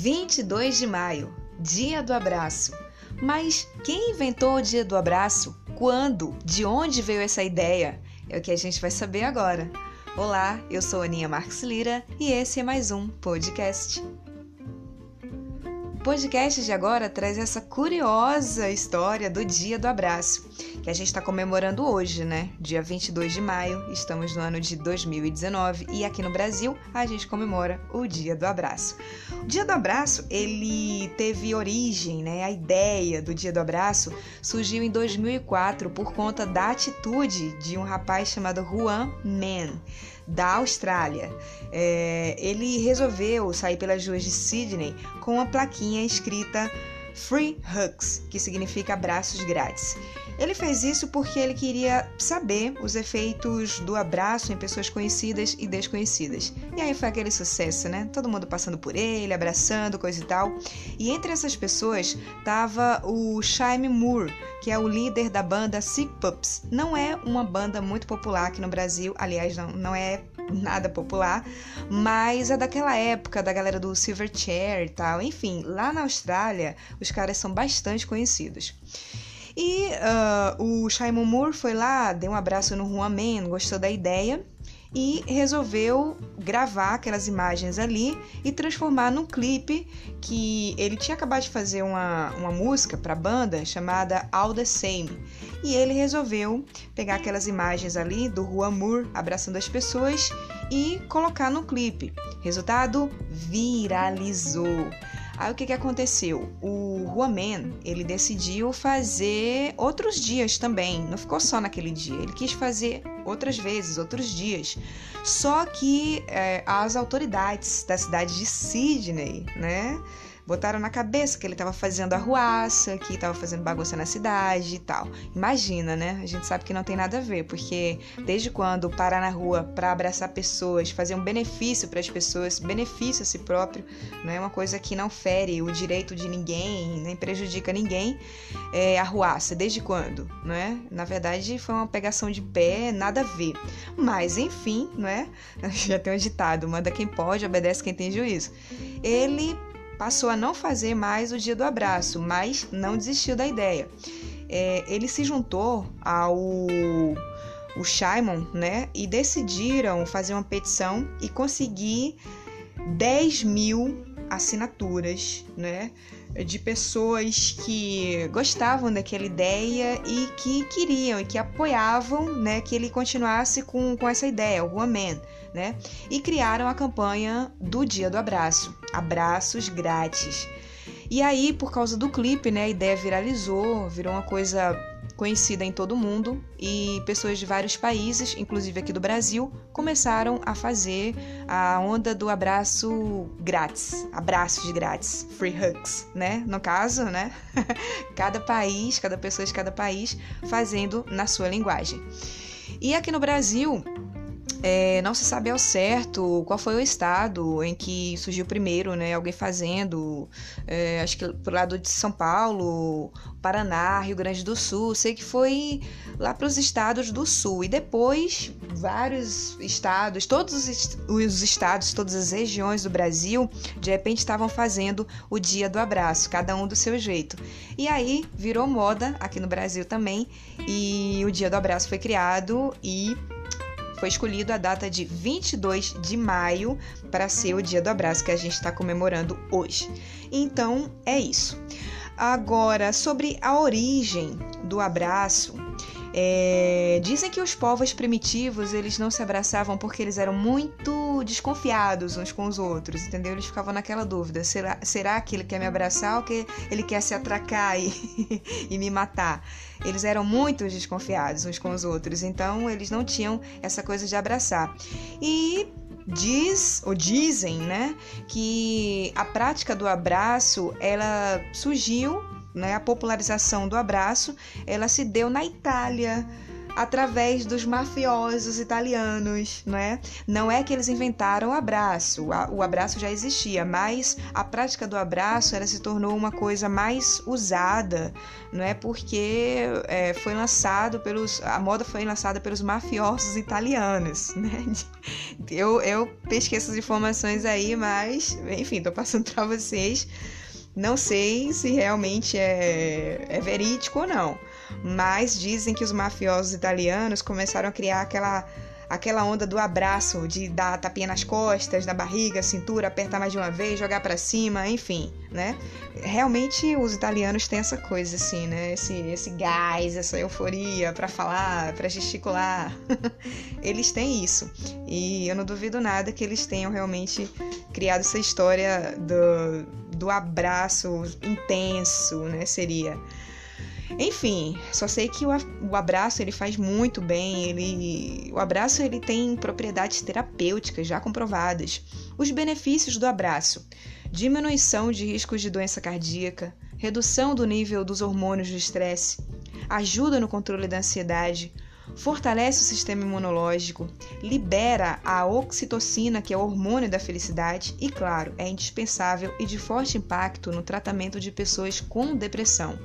22 de maio, Dia do Abraço. Mas quem inventou o Dia do Abraço? Quando? De onde veio essa ideia? É o que a gente vai saber agora. Olá, eu sou Aninha Marques Lira e esse é mais um podcast. O podcast de agora traz essa curiosa história do Dia do Abraço, que a gente está comemorando hoje, né? Dia 22 de maio, estamos no ano de 2019 e aqui no Brasil a gente comemora o Dia do Abraço. O Dia do Abraço, ele teve origem, né? A ideia do Dia do Abraço surgiu em 2004 por conta da atitude de um rapaz chamado Juan Mann da Austrália. É, ele resolveu sair pelas ruas de Sydney com uma plaquinha escrita Free Hugs, que significa abraços grátis. Ele fez isso porque ele queria saber os efeitos do abraço em pessoas conhecidas e desconhecidas. E aí foi aquele sucesso, né? Todo mundo passando por ele, abraçando, coisa e tal. E entre essas pessoas tava o Shaime Moore, que é o líder da banda Sick Pups. Não é uma banda muito popular aqui no Brasil, aliás, não, não é nada popular, mas é daquela época da galera do Silverchair e tal. Enfim, lá na Austrália, os caras são bastante conhecidos. E uh, o Simon Moore foi lá, deu um abraço no Juan Man, gostou da ideia e resolveu gravar aquelas imagens ali e transformar num clipe que ele tinha acabado de fazer uma, uma música para a banda chamada All the Same. E ele resolveu pegar aquelas imagens ali do Juan Moore abraçando as pessoas e colocar no clipe. Resultado: viralizou. Aí o que, que aconteceu? O Juamen, ele decidiu fazer outros dias também, não ficou só naquele dia, ele quis fazer outras vezes, outros dias. Só que é, as autoridades da cidade de Sydney, né, botaram na cabeça que ele estava fazendo arruaça, que estava fazendo bagunça na cidade e tal. Imagina, né? A gente sabe que não tem nada a ver, porque desde quando parar na rua para abraçar pessoas, fazer um benefício para as pessoas, benefício a si próprio, não é uma coisa que não fere o direito de ninguém, nem prejudica ninguém, é arruaça. Desde quando, não é? Na verdade, foi uma pegação de pé, nada a ver. Mas, enfim, não é? Já tem um ditado: manda quem pode, obedece quem tem juízo. Ele passou a não fazer mais o dia do abraço, mas não desistiu da ideia. É, ele se juntou ao o Shimon, né? E decidiram fazer uma petição e conseguir 10 mil assinaturas, né? De pessoas que gostavam daquela ideia e que queriam e que apoiavam, né? Que ele continuasse com, com essa ideia, o Woman né? E criaram a campanha do Dia do Abraço, abraços grátis. E aí, por causa do clipe, né, a ideia viralizou, virou uma coisa conhecida em todo o mundo e pessoas de vários países, inclusive aqui do Brasil, começaram a fazer a onda do abraço grátis, abraços grátis, free hugs, né? No caso, né? cada país, cada pessoa de cada país fazendo na sua linguagem. E aqui no Brasil, é, não se sabe ao certo qual foi o estado em que surgiu primeiro, né? Alguém fazendo, é, acho que pro lado de São Paulo, Paraná, Rio Grande do Sul. Sei que foi lá para os estados do Sul. E depois, vários estados, todos os estados, todas as regiões do Brasil, de repente estavam fazendo o Dia do Abraço, cada um do seu jeito. E aí virou moda aqui no Brasil também. E o Dia do Abraço foi criado e foi escolhido a data de 22 de maio para ser o Dia do Abraço que a gente está comemorando hoje. Então é isso. Agora, sobre a origem do abraço, é, dizem que os povos primitivos eles não se abraçavam porque eles eram muito desconfiados uns com os outros, entendeu? Eles ficavam naquela dúvida: será, será que ele quer me abraçar ou que ele quer se atracar e, e me matar? Eles eram muito desconfiados uns com os outros, então eles não tinham essa coisa de abraçar. E diz ou dizem, né, que a prática do abraço ela surgiu né, a popularização do abraço, ela se deu na Itália, através dos mafiosos italianos, não é? Não é que eles inventaram o abraço, o abraço já existia, mas a prática do abraço ela se tornou uma coisa mais usada, não é? Porque é, foi lançado pelos, a moda foi lançada pelos mafiosos italianos, né? Eu, eu pesquei essas informações aí, mas enfim, tô passando para vocês. Não sei se realmente é, é verídico ou não mas dizem que os mafiosos italianos começaram a criar aquela aquela onda do abraço, de dar tapinha nas costas, na barriga, cintura, apertar mais de uma vez, jogar para cima, enfim, né? Realmente os italianos têm essa coisa assim, né? Esse, esse gás, essa euforia para falar, para gesticular. eles têm isso. E eu não duvido nada que eles tenham realmente criado essa história do, do abraço intenso, né? Seria enfim, só sei que o, o abraço ele faz muito bem, ele, o abraço ele tem propriedades terapêuticas já comprovadas. Os benefícios do abraço: diminuição de riscos de doença cardíaca, redução do nível dos hormônios do estresse, ajuda no controle da ansiedade, fortalece o sistema imunológico, libera a oxitocina, que é o hormônio da felicidade, e, claro, é indispensável e de forte impacto no tratamento de pessoas com depressão.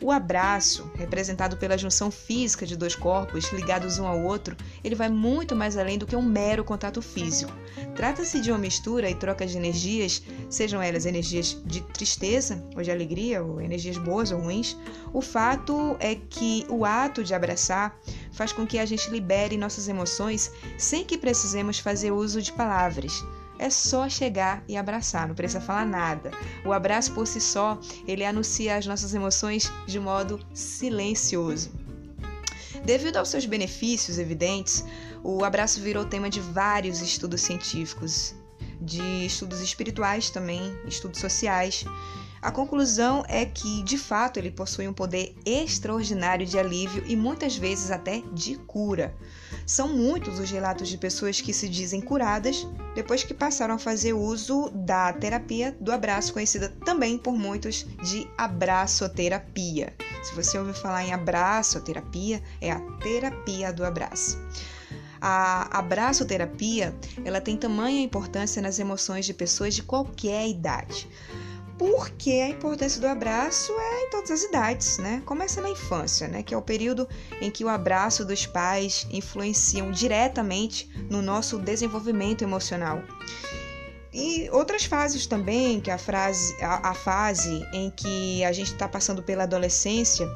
O abraço, representado pela junção física de dois corpos ligados um ao outro, ele vai muito mais além do que um mero contato físico. Trata-se de uma mistura e troca de energias, sejam elas energias de tristeza ou de alegria, ou energias boas ou ruins. O fato é que o ato de abraçar faz com que a gente libere nossas emoções sem que precisemos fazer uso de palavras. É só chegar e abraçar, não precisa falar nada. O abraço por si só, ele anuncia as nossas emoções de modo silencioso. Devido aos seus benefícios evidentes, o abraço virou tema de vários estudos científicos, de estudos espirituais também, estudos sociais. A conclusão é que, de fato, ele possui um poder extraordinário de alívio e muitas vezes até de cura. São muitos os relatos de pessoas que se dizem curadas depois que passaram a fazer uso da terapia do abraço, conhecida também por muitos de abraçoterapia. Se você ouvir falar em abraçoterapia, é a terapia do abraço. A abraçoterapia, ela tem tamanha importância nas emoções de pessoas de qualquer idade porque a importância do abraço é em todas as idades, né? Começa na infância, né? Que é o período em que o abraço dos pais influenciam diretamente no nosso desenvolvimento emocional. E outras fases também, que é a, frase, a, a fase em que a gente está passando pela adolescência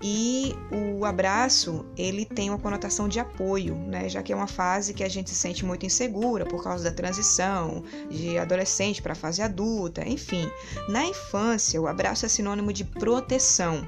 e o abraço ele tem uma conotação de apoio, né? Já que é uma fase que a gente se sente muito insegura por causa da transição de adolescente para a fase adulta, enfim. Na infância, o abraço é sinônimo de proteção.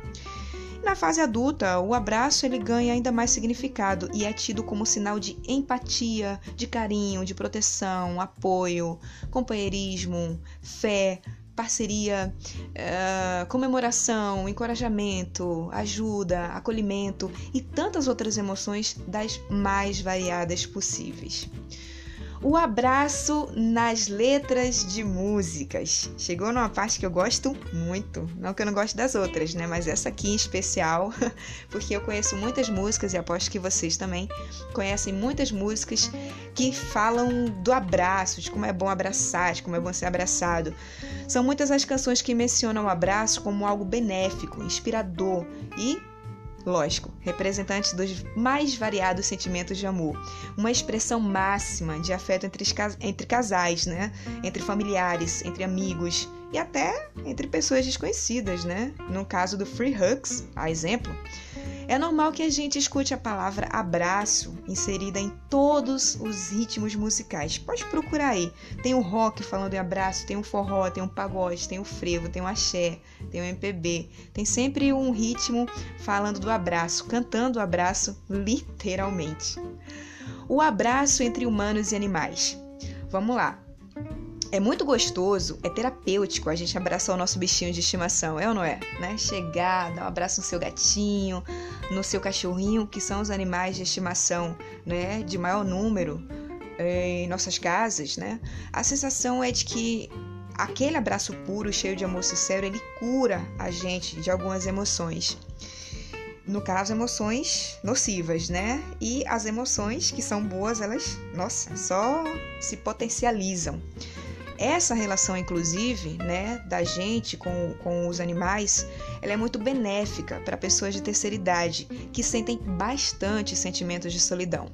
Na fase adulta, o abraço ele ganha ainda mais significado e é tido como sinal de empatia, de carinho, de proteção, apoio, companheirismo, fé, parceria, uh, comemoração, encorajamento, ajuda, acolhimento e tantas outras emoções das mais variadas possíveis. O abraço nas letras de músicas. Chegou numa parte que eu gosto muito. Não que eu não goste das outras, né? Mas essa aqui em especial, porque eu conheço muitas músicas e aposto que vocês também conhecem muitas músicas que falam do abraço, de como é bom abraçar, de como é bom ser abraçado. São muitas as canções que mencionam o abraço como algo benéfico, inspirador e lógico, representantes dos mais variados sentimentos de amor, uma expressão máxima de afeto entre, entre casais, né? entre familiares, entre amigos e até entre pessoas desconhecidas, né? No caso do Free Hugs, a exemplo, é normal que a gente escute a palavra abraço inserida em todos os ritmos musicais. Pode procurar aí. Tem o rock falando em abraço, tem o forró, tem o pagode, tem o frevo, tem o axé, tem o MPB. Tem sempre um ritmo falando do abraço, cantando o abraço literalmente. O abraço entre humanos e animais. Vamos lá. É muito gostoso, é terapêutico a gente abraçar o nosso bichinho de estimação, é ou não é? Né? Chegar, dar um abraço no seu gatinho, no seu cachorrinho, que são os animais de estimação né, de maior número é, em nossas casas, né? A sensação é de que aquele abraço puro, cheio de amor sincero, ele cura a gente de algumas emoções. no caso, emoções nocivas, né? E as emoções que são boas, elas, nossa, só se potencializam. Essa relação, inclusive, né, da gente com, com os animais, ela é muito benéfica para pessoas de terceira idade que sentem bastante sentimentos de solidão.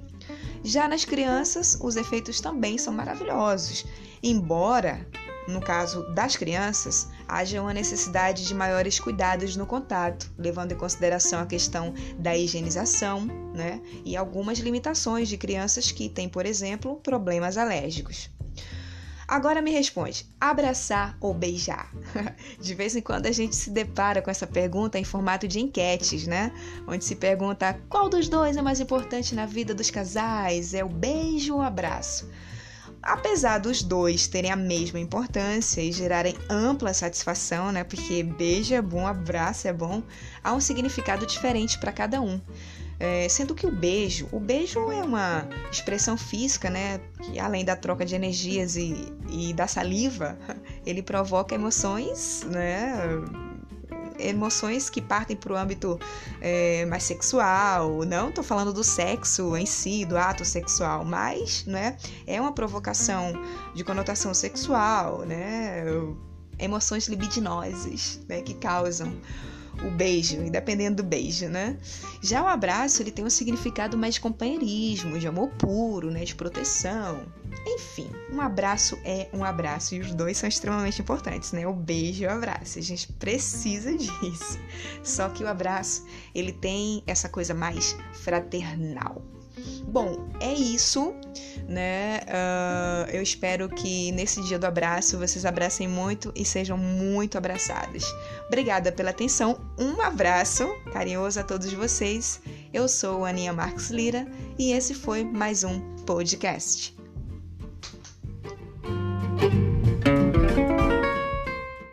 Já nas crianças, os efeitos também são maravilhosos, embora no caso das crianças, haja uma necessidade de maiores cuidados no contato, levando em consideração a questão da higienização né, e algumas limitações de crianças que têm, por exemplo, problemas alérgicos. Agora me responde: abraçar ou beijar? De vez em quando a gente se depara com essa pergunta em formato de enquetes, né? Onde se pergunta qual dos dois é mais importante na vida dos casais: é o beijo ou o abraço? Apesar dos dois terem a mesma importância e gerarem ampla satisfação, né? Porque beijo é bom, abraço é bom, há um significado diferente para cada um. É, sendo que o beijo, o beijo é uma expressão física, né? Que além da troca de energias e, e da saliva, ele provoca emoções, né? Emoções que partem para o âmbito é, mais sexual. Não estou falando do sexo em si, do ato sexual, mas né, é uma provocação de conotação sexual, né? Emoções libidinosas né, que causam o beijo, e dependendo do beijo, né? Já o abraço, ele tem um significado mais de companheirismo, de amor puro, né? De proteção. Enfim, um abraço é um abraço e os dois são extremamente importantes, né? O beijo e o abraço. A gente precisa disso. Só que o abraço, ele tem essa coisa mais fraternal. Bom, é isso, né? Uh, eu espero que nesse dia do abraço vocês abracem muito e sejam muito abraçadas. Obrigada pela atenção, um abraço carinhoso a todos vocês. Eu sou Aninha Marques Lira e esse foi mais um podcast.